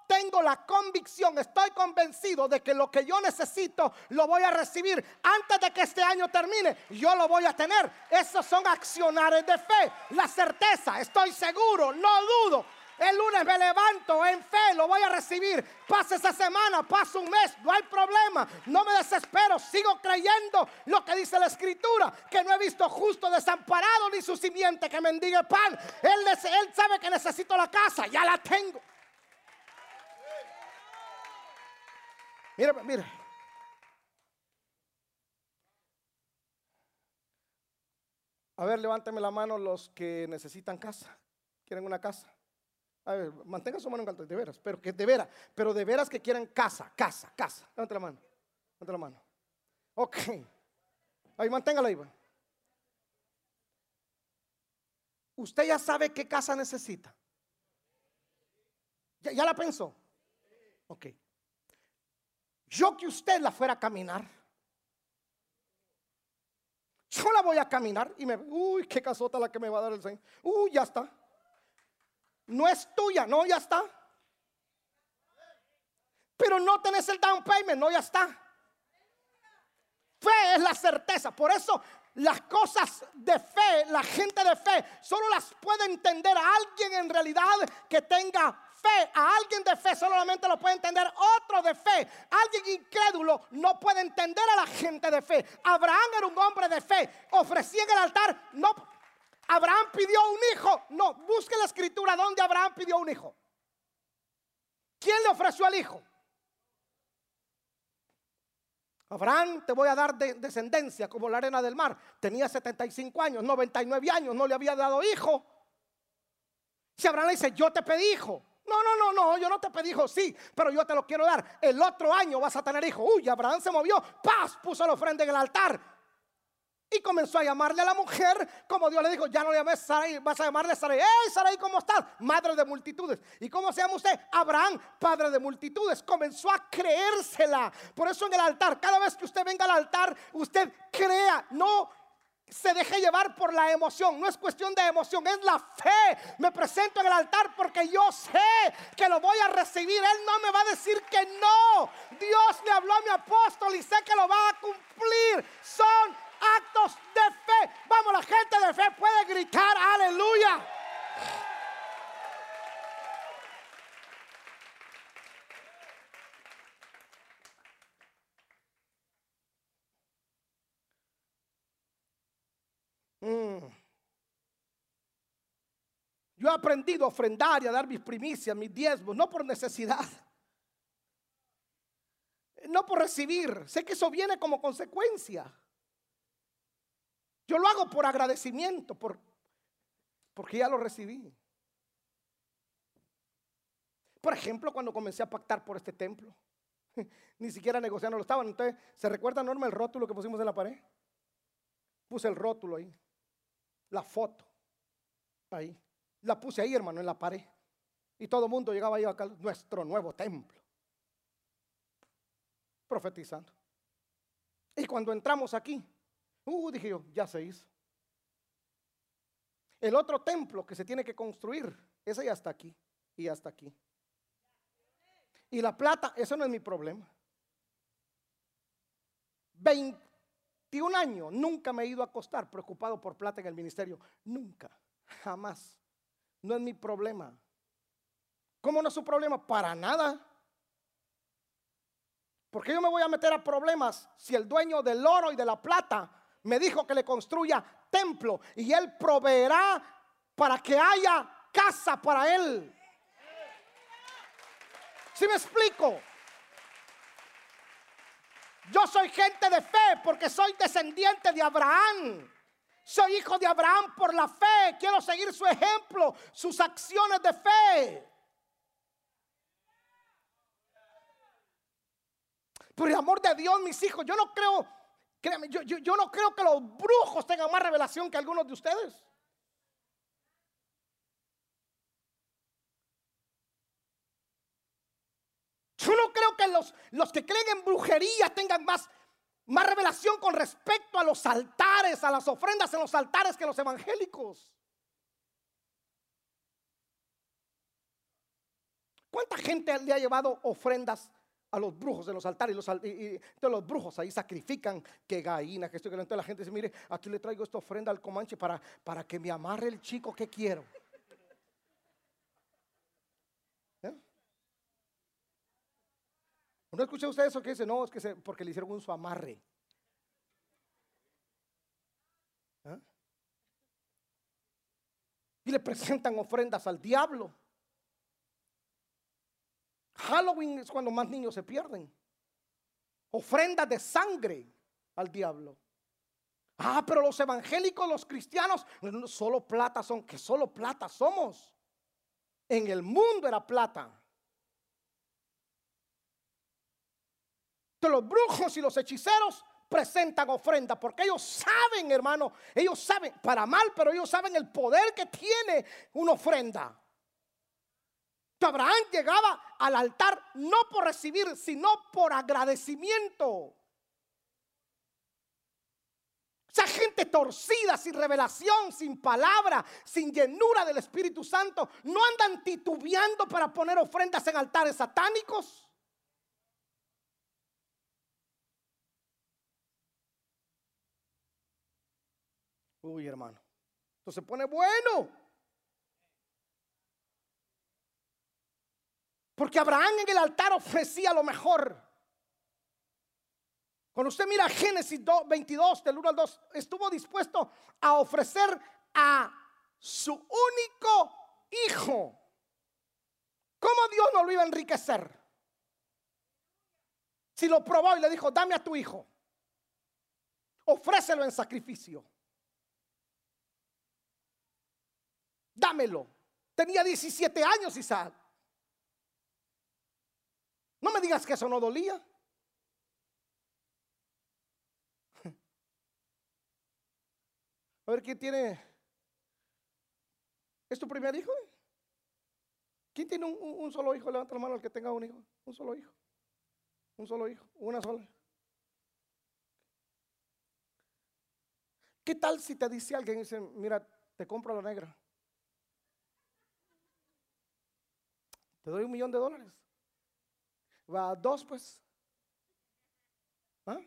tengo la convicción, estoy convencido de que lo que yo necesito lo voy a recibir antes de que este año termine. Yo lo voy a tener. Esos son accionares de fe. La certeza, estoy seguro, no dudo. El lunes me levanto en fe, lo voy a recibir. Pasa esa semana, pasa un mes, no hay problema. No me desespero, sigo creyendo lo que dice la escritura, que no he visto justo desamparado ni su simiente que mendigue pan. Él, él sabe que necesito la casa, ya la tengo. Mira, mira. A ver, levántame la mano los que necesitan casa. ¿Quieren una casa? A ver, mantenga su mano en alto, de veras, pero que de veras, pero de veras que quieren casa, casa, casa. Levante la mano, levante la mano. Ok. Ahí, manténgala ahí. Usted ya sabe qué casa necesita. ¿Ya, ya la pensó? Ok yo que usted la fuera a caminar. Yo la voy a caminar y me, uy, qué casota la que me va a dar el Señor. Uy, ya está. No es tuya, no, ya está. Pero no tenés el down payment, no, ya está. Fe es la certeza. Por eso las cosas de fe, la gente de fe, solo las puede entender a alguien en realidad que tenga a alguien de fe solamente lo puede entender otro de fe. Alguien incrédulo no puede entender a la gente de fe. Abraham era un hombre de fe. Ofrecía en el altar, no. Abraham pidió un hijo. No, busque la escritura donde Abraham pidió un hijo. ¿Quién le ofreció al hijo? Abraham, te voy a dar descendencia como la arena del mar. Tenía 75 años, 99 años, no le había dado hijo. Si Abraham le dice, yo te pedí hijo. No, no, no, no, yo no te pedí hijo, sí, pero yo te lo quiero dar. El otro año vas a tener hijo. Uy, Abraham se movió, paz, puso la ofrenda en el altar. Y comenzó a llamarle a la mujer, como Dios le dijo, ya no le llames Sarai, vas a llamarle Sarai. ¡Hey, Sarai, ¿cómo estás? Madre de multitudes. ¿Y cómo se llama usted? Abraham, padre de multitudes. Comenzó a creérsela. Por eso en el altar, cada vez que usted venga al altar, usted crea, no se deje llevar por la emoción. No es cuestión de emoción, es la fe. Me presento en el altar porque yo sé que lo voy a recibir. Él no me va a decir que no. Dios le habló a mi apóstol y sé que lo va a cumplir. Son actos de fe. Vamos, la gente de fe puede gritar aleluya. Aprendido a ofrendar y a dar mis primicias, mis diezmos, no por necesidad, no por recibir. Sé que eso viene como consecuencia. Yo lo hago por agradecimiento, por, porque ya lo recibí. Por ejemplo, cuando comencé a pactar por este templo, [laughs] ni siquiera negociando lo estaban. Entonces, ¿se recuerda, Norma, el rótulo que pusimos en la pared? Puse el rótulo ahí, la foto, ahí. La puse ahí, hermano, en la pared. Y todo el mundo llegaba ahí acá, nuestro nuevo templo. Profetizando. Y cuando entramos aquí, Uh, dije yo, ya se hizo. El otro templo que se tiene que construir, ese ya está aquí y ya está aquí. Y la plata, eso no es mi problema. 21 años, nunca me he ido a acostar preocupado por plata en el ministerio. Nunca, jamás. No es mi problema. ¿Cómo no es su problema? Para nada. Porque yo me voy a meter a problemas si el dueño del oro y de la plata me dijo que le construya templo y él proveerá para que haya casa para él. Si me explico? Yo soy gente de fe porque soy descendiente de Abraham. Soy hijo de Abraham por la fe. Quiero seguir su ejemplo, sus acciones de fe. Por el amor de Dios, mis hijos, yo no creo Créame, yo, yo, no creo que los brujos tengan más revelación que algunos de ustedes. Yo no creo que los, los que creen en brujería tengan más, más revelación con respecto a los altares, a las ofrendas en los altares que los evangélicos. ¿Cuánta gente le ha llevado ofrendas a los brujos de los altares. Los, y, los brujos ahí sacrifican que gallina, que esto, que Entonces la gente dice, mire, aquí le traigo esta ofrenda al comanche para, para que me amarre el chico que quiero. ¿No escucha usted eso que dice? No, es que porque le hicieron un su amarre. ¿Eh? Y le presentan ofrendas al diablo. Halloween es cuando más niños se pierden. Ofrendas de sangre al diablo. Ah, pero los evangélicos, los cristianos, solo plata son, que solo plata somos. En el mundo era plata. Los brujos y los hechiceros presentan ofrenda porque ellos saben, hermano, ellos saben, para mal, pero ellos saben el poder que tiene una ofrenda. Abraham llegaba al altar no por recibir, sino por agradecimiento. Esa gente torcida, sin revelación, sin palabra, sin llenura del Espíritu Santo, no andan titubeando para poner ofrendas en altares satánicos. Uy, hermano. Esto se pone bueno. Porque Abraham en el altar ofrecía lo mejor. Cuando usted mira Génesis 22, del 1 al 2, estuvo dispuesto a ofrecer a su único hijo. ¿Cómo Dios no lo iba a enriquecer? Si lo probó y le dijo, dame a tu hijo, ofrécelo en sacrificio. Dámelo. Tenía 17 años Isaac. No me digas que eso no dolía. A ver, ¿quién tiene? ¿Es tu primer hijo? ¿Quién tiene un, solo hijo? Levanta la mano al que tenga un hijo. Un solo hijo. Un solo hijo. Una sola. ¿Qué tal si te dice alguien y dice, mira, te compro la negra? Te doy un millón de dólares. Va dos, pues. ¿Ah?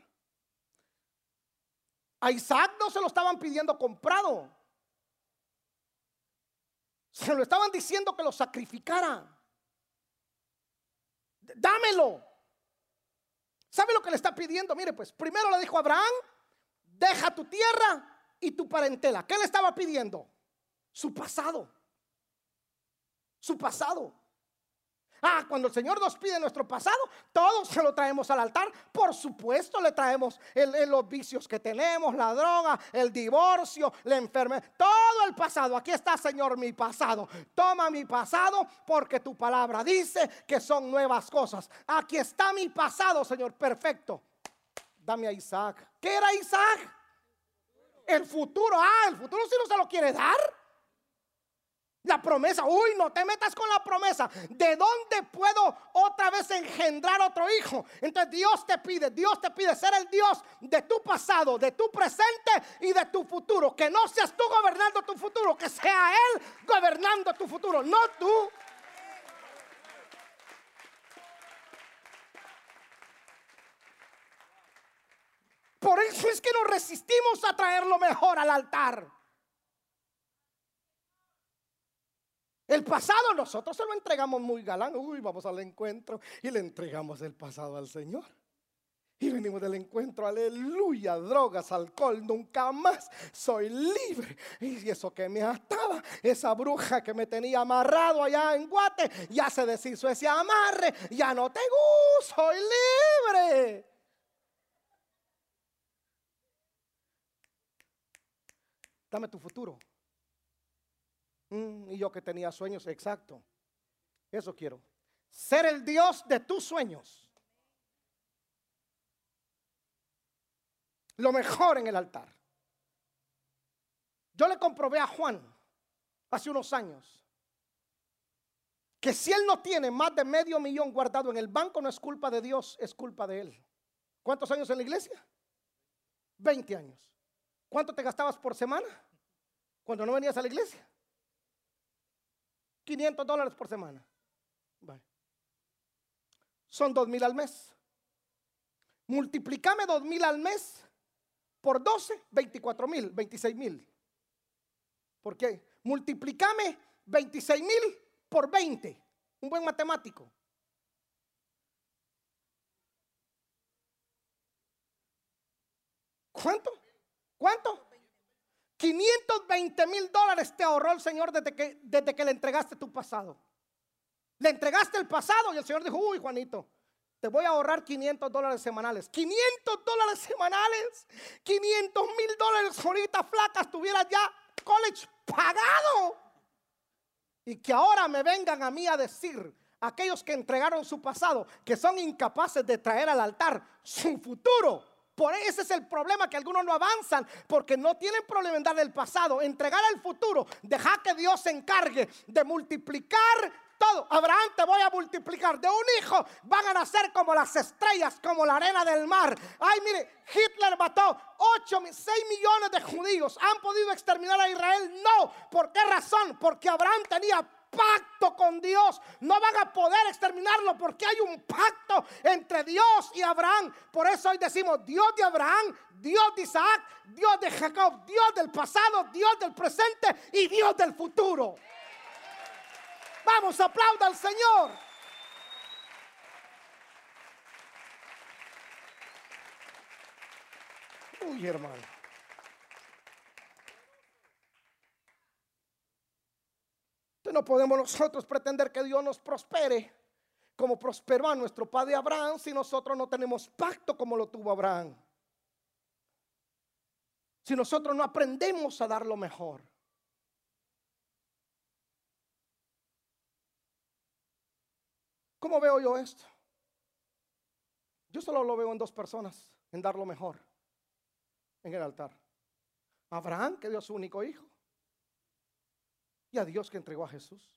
A Isaac no se lo estaban pidiendo comprado. Se lo estaban diciendo que lo sacrificara. Dámelo. ¿Sabe lo que le está pidiendo? Mire, pues primero le dijo a Abraham, deja tu tierra y tu parentela. ¿Qué le estaba pidiendo? Su pasado. Su pasado. Ah, cuando el Señor nos pide nuestro pasado, todos se lo traemos al altar. Por supuesto, le traemos los vicios que tenemos, la droga, el divorcio, la enfermedad, todo el pasado. Aquí está, Señor, mi pasado. Toma mi pasado porque tu palabra dice que son nuevas cosas. Aquí está mi pasado, Señor, perfecto. Dame a Isaac. ¿Qué era Isaac? El futuro. Ah, el futuro si no se lo quiere dar. La promesa, uy, no te metas con la promesa. ¿De dónde puedo otra vez engendrar otro hijo? Entonces Dios te pide, Dios te pide ser el Dios de tu pasado, de tu presente y de tu futuro. Que no seas tú gobernando tu futuro, que sea Él gobernando tu futuro, no tú. Por eso es que nos resistimos a traer lo mejor al altar. El pasado nosotros se lo entregamos muy galán. Uy, vamos al encuentro y le entregamos el pasado al Señor. Y venimos del encuentro, aleluya, drogas, alcohol, nunca más soy libre. Y eso que me ataba, esa bruja que me tenía amarrado allá en Guate, ya se deshizo ese amarre, ya no te gusto, soy libre. Dame tu futuro. Mm, y yo que tenía sueños, exacto. Eso quiero. Ser el Dios de tus sueños. Lo mejor en el altar. Yo le comprobé a Juan hace unos años que si él no tiene más de medio millón guardado en el banco, no es culpa de Dios, es culpa de él. ¿Cuántos años en la iglesia? 20 años. ¿Cuánto te gastabas por semana cuando no venías a la iglesia? 500 dólares por semana. Son 2 mil al mes. Multiplicame 2 mil al mes por 12, 24 mil, 26 mil. ¿Por qué? Multiplicame 26 mil por 20. Un buen matemático. ¿Cuánto? ¿Cuánto? 520 mil dólares te ahorró el Señor desde que, desde que le entregaste tu pasado. Le entregaste el pasado y el Señor dijo, uy Juanito, te voy a ahorrar 500 dólares semanales. 500 dólares semanales. 500 mil dólares ahorita flacas tuvieras ya college pagado. Y que ahora me vengan a mí a decir aquellos que entregaron su pasado que son incapaces de traer al altar su futuro. Por ese es el problema que algunos no avanzan porque no tienen problema en darle el pasado, entregar al futuro, dejar que Dios se encargue de multiplicar todo. Abraham te voy a multiplicar. De un hijo van a nacer como las estrellas, como la arena del mar. Ay, mire, Hitler mató 8, 6 millones de judíos. ¿Han podido exterminar a Israel? No. ¿Por qué razón? Porque Abraham tenía pacto con Dios. No van a poder exterminarlo porque hay un pacto entre Dios y Abraham. Por eso hoy decimos Dios de Abraham, Dios de Isaac, Dios de Jacob, Dios del pasado, Dios del presente y Dios del futuro. Vamos, aplauda al Señor. Uy, hermano. No podemos nosotros pretender que Dios nos prospere como prosperó a nuestro padre Abraham si nosotros no tenemos pacto como lo tuvo Abraham. Si nosotros no aprendemos a dar lo mejor. ¿Cómo veo yo esto? Yo solo lo veo en dos personas, en dar lo mejor, en el altar. Abraham, que dio su único hijo, y a Dios que entregó a Jesús.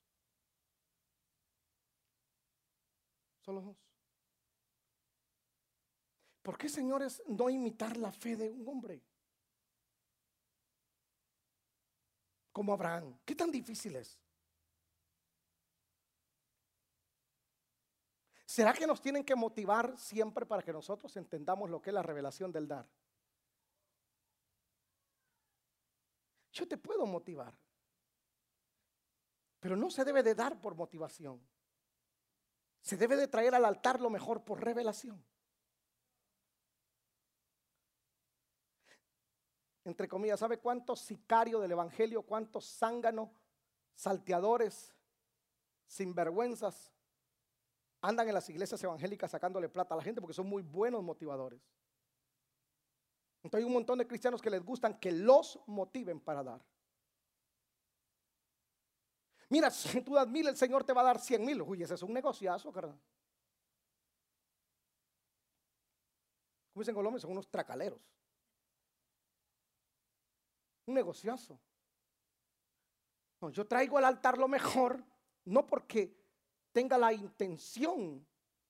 Solo dos. ¿Por qué, señores, no imitar la fe de un hombre? Como Abraham. ¿Qué tan difícil es? ¿Será que nos tienen que motivar siempre para que nosotros entendamos lo que es la revelación del dar? Yo te puedo motivar, pero no se debe de dar por motivación. Se debe de traer al altar lo mejor por revelación. Entre comillas, ¿sabe cuántos sicarios del Evangelio, cuántos zánganos, salteadores, sinvergüenzas andan en las iglesias evangélicas sacándole plata a la gente porque son muy buenos motivadores. Entonces hay un montón de cristianos que les gustan que los motiven para dar. Mira, si tú das mil, el Señor te va a dar cien mil. Uy, ese es un negociazo, ¿verdad? Como dicen en Colombia, son unos tracaleros. Un negociazo. Yo traigo al altar lo mejor, no porque tenga la intención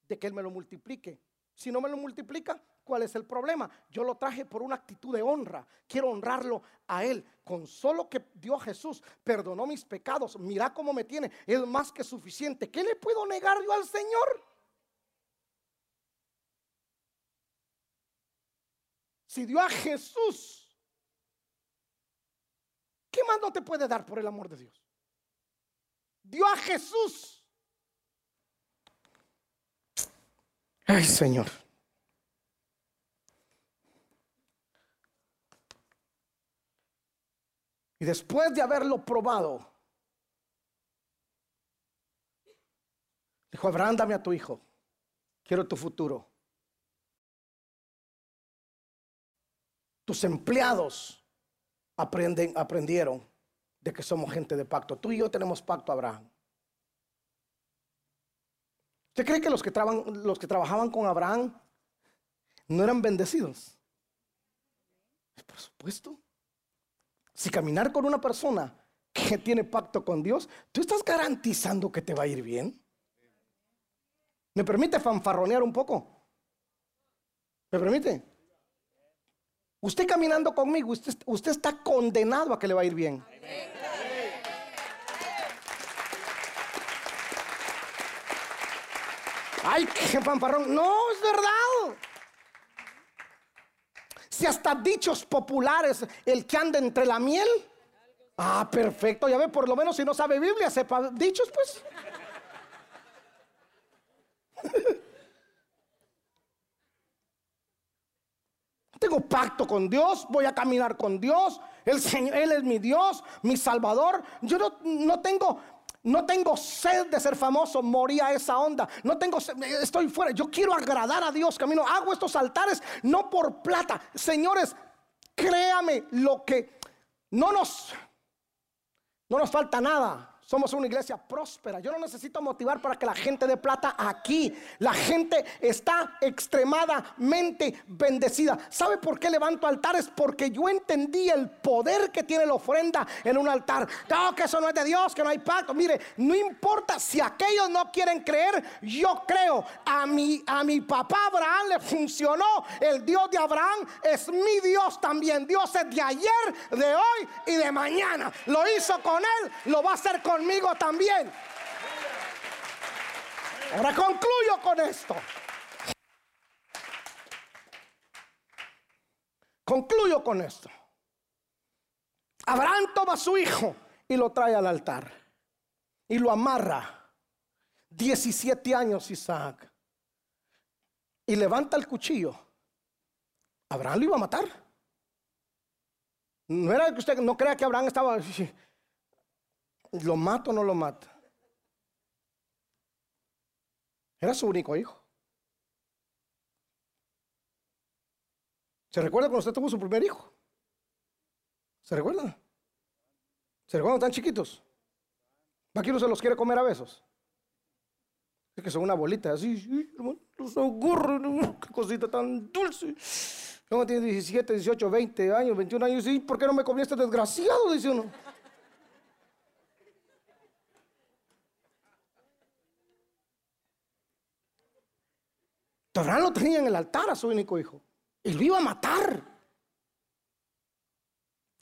de que Él me lo multiplique. Si no me lo multiplica, ¿cuál es el problema? Yo lo traje por una actitud de honra. Quiero honrarlo a Él. Con solo que dio Jesús, perdonó mis pecados. Mira cómo me tiene. Es más que suficiente. ¿Qué le puedo negar yo al Señor? Si dio a Jesús, ¿qué más no te puede dar por el amor de Dios? Dio a Jesús. Ay, Señor. Y después de haberlo probado, dijo, Abraham, dame a tu hijo. Quiero tu futuro. Tus empleados aprenden, aprendieron de que somos gente de pacto. Tú y yo tenemos pacto, Abraham. ¿Usted cree que los que, los que trabajaban con Abraham no eran bendecidos? Por supuesto. Si caminar con una persona que tiene pacto con Dios, tú estás garantizando que te va a ir bien. ¿Me permite fanfarronear un poco? ¿Me permite? Usted caminando conmigo, usted, está condenado a que le va a ir bien. Ay, qué fanfarrón. No, es verdad. Si hasta dichos populares, el que anda entre la miel. Ah, perfecto. Ya ve, por lo menos si no sabe Biblia, sepa dichos, pues. [laughs] Tengo pacto con Dios, voy a caminar con Dios. El Señor, Él es mi Dios, mi Salvador. Yo no, no tengo no tengo sed de ser famoso, moría esa onda. No tengo estoy fuera. Yo quiero agradar a Dios. Camino, hago estos altares no por plata. Señores, créame lo que no nos no nos falta nada. Somos una iglesia próspera. Yo no necesito motivar para que la gente de plata aquí. La gente está extremadamente bendecida. ¿Sabe por qué levanto altares? Porque yo entendí el poder que tiene la ofrenda en un altar. No, que eso no es de Dios, que no hay pacto. Mire, no importa si aquellos no quieren creer, yo creo. A mi, a mi papá Abraham le funcionó. El Dios de Abraham es mi Dios también. Dios es de ayer, de hoy y de mañana. Lo hizo con él, lo va a hacer con conmigo también. Ahora concluyo con esto. Concluyo con esto. Abraham toma a su hijo y lo trae al altar y lo amarra. 17 años Isaac. Y levanta el cuchillo. Abraham lo iba a matar. No era que usted no crea que Abraham estaba. ¿Lo mato o no lo mata? Era su único hijo. ¿Se recuerda cuando usted tuvo su primer hijo? ¿Se recuerda? ¿Se recuerdan tan chiquitos? ¿Va que uno se los quiere comer a besos? Es que son una bolita así, hermano, los qué cosita tan dulce. Luego tiene 17, 18, 20 años, 21 años, y ¿por qué no me comí este desgraciado? Dice uno. Abraham lo tenía en el altar a su único hijo. Y lo iba a matar.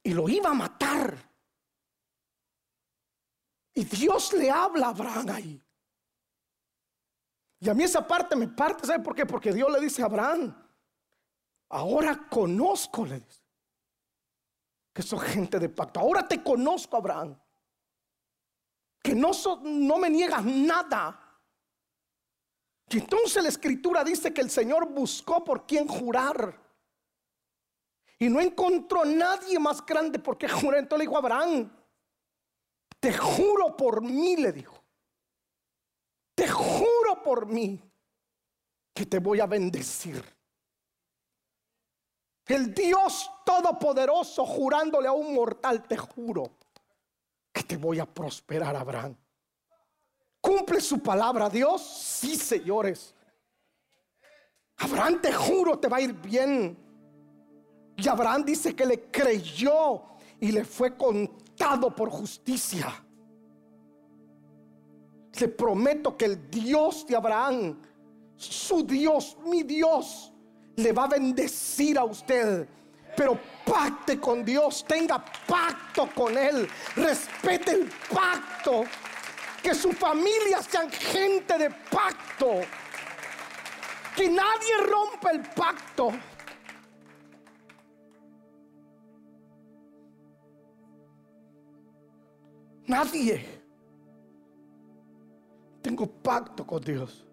Y lo iba a matar. Y Dios le habla a Abraham ahí. Y a mí esa parte me parte, ¿sabe por qué? Porque Dios le dice a Abraham, ahora conozco, le dice, que soy gente de pacto. Ahora te conozco, Abraham. Que no, no me niegas nada. Y entonces la escritura dice que el Señor buscó por quien jurar. Y no encontró nadie más grande por qué jurar. Entonces le dijo a Abraham, te juro por mí, le dijo. Te juro por mí que te voy a bendecir. El Dios Todopoderoso jurándole a un mortal, te juro que te voy a prosperar, Abraham. ¿Cumple su palabra Dios? Sí, señores. Abraham, te juro, te va a ir bien. Y Abraham dice que le creyó y le fue contado por justicia. Le prometo que el Dios de Abraham, su Dios, mi Dios, le va a bendecir a usted. Pero pacte con Dios, tenga pacto con Él, respete el pacto que su familia sean gente de pacto. Que nadie rompa el pacto. Nadie. Tengo pacto con Dios.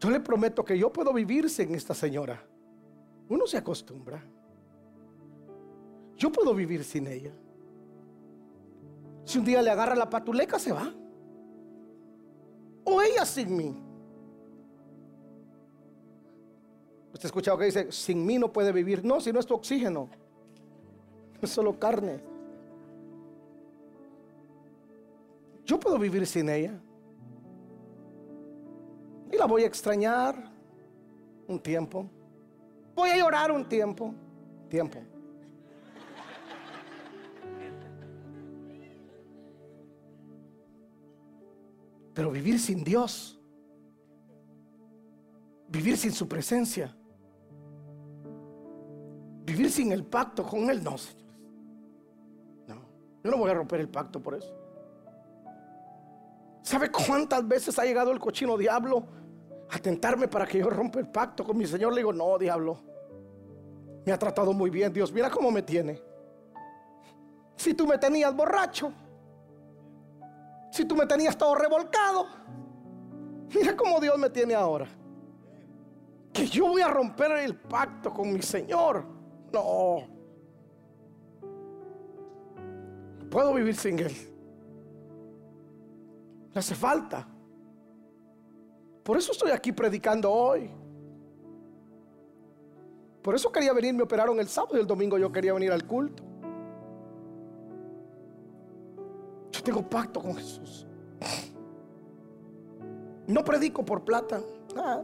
Yo le prometo que yo puedo vivir sin esta señora. Uno se acostumbra. Yo puedo vivir sin ella. Si un día le agarra la patuleca, se va. O ella sin mí. ¿Usted ha escuchado que dice, sin mí no puede vivir? No, si no es tu oxígeno. [laughs] Es solo carne. Yo puedo vivir sin ella. Y la voy a extrañar un tiempo. Voy a llorar un tiempo. Tiempo. Pero vivir sin Dios, vivir sin su presencia, vivir sin el pacto con Él, no, señores. No, yo no voy a romper el pacto por eso. ¿Sabe cuántas veces ha llegado el cochino diablo a tentarme para que yo rompa el pacto con mi Señor? Le digo, no, diablo. Me ha tratado muy bien Dios. Mira cómo me tiene. Si tú me tenías borracho, si tú me tenías todo revolcado. Mira cómo Dios me tiene ahora. Que yo voy a romper el pacto con mi Señor. No. puedo vivir sin Él. Me hace falta. Por eso estoy aquí predicando hoy. Por eso quería venir, me operaron el sábado y el domingo yo quería venir al culto. Tengo pacto con Jesús. No predico por plata. Ah.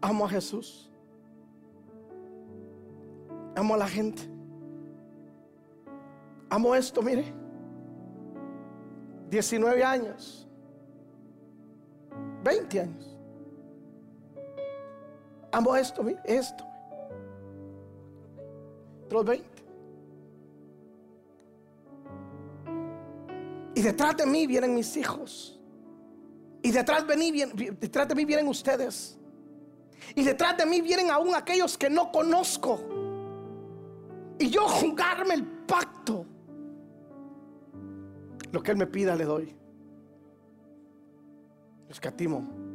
Amo a Jesús. Amo a la gente. Amo esto, mire. 19 años. 20 años. Amo esto, mire, esto. Otros 20. Y detrás de mí vienen mis hijos. Y detrás de mí, detrás de mí vienen ustedes. Y detrás de mí vienen aún aquellos que no conozco. Y yo jugarme el pacto. Lo que Él me pida le doy. Escatimo.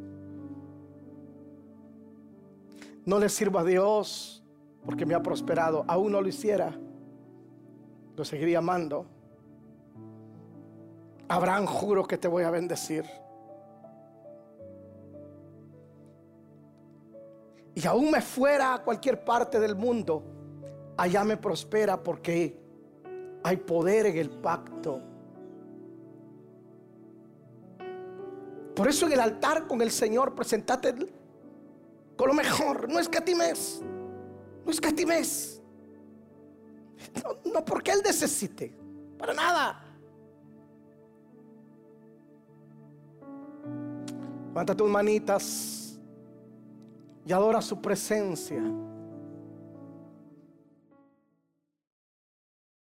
no le sirvo a Dios porque me ha prosperado, aún no lo hiciera, lo seguiría amando. Abraham, juro que te voy a bendecir. Y aún me fuera a cualquier parte del mundo, allá me prospera porque hay poder en el pacto. Por eso en el altar con el Señor presentate con lo mejor. No escatimes. No escatimes. No, no porque Él necesite. Para nada. Levanta tus manitas y adora su presencia.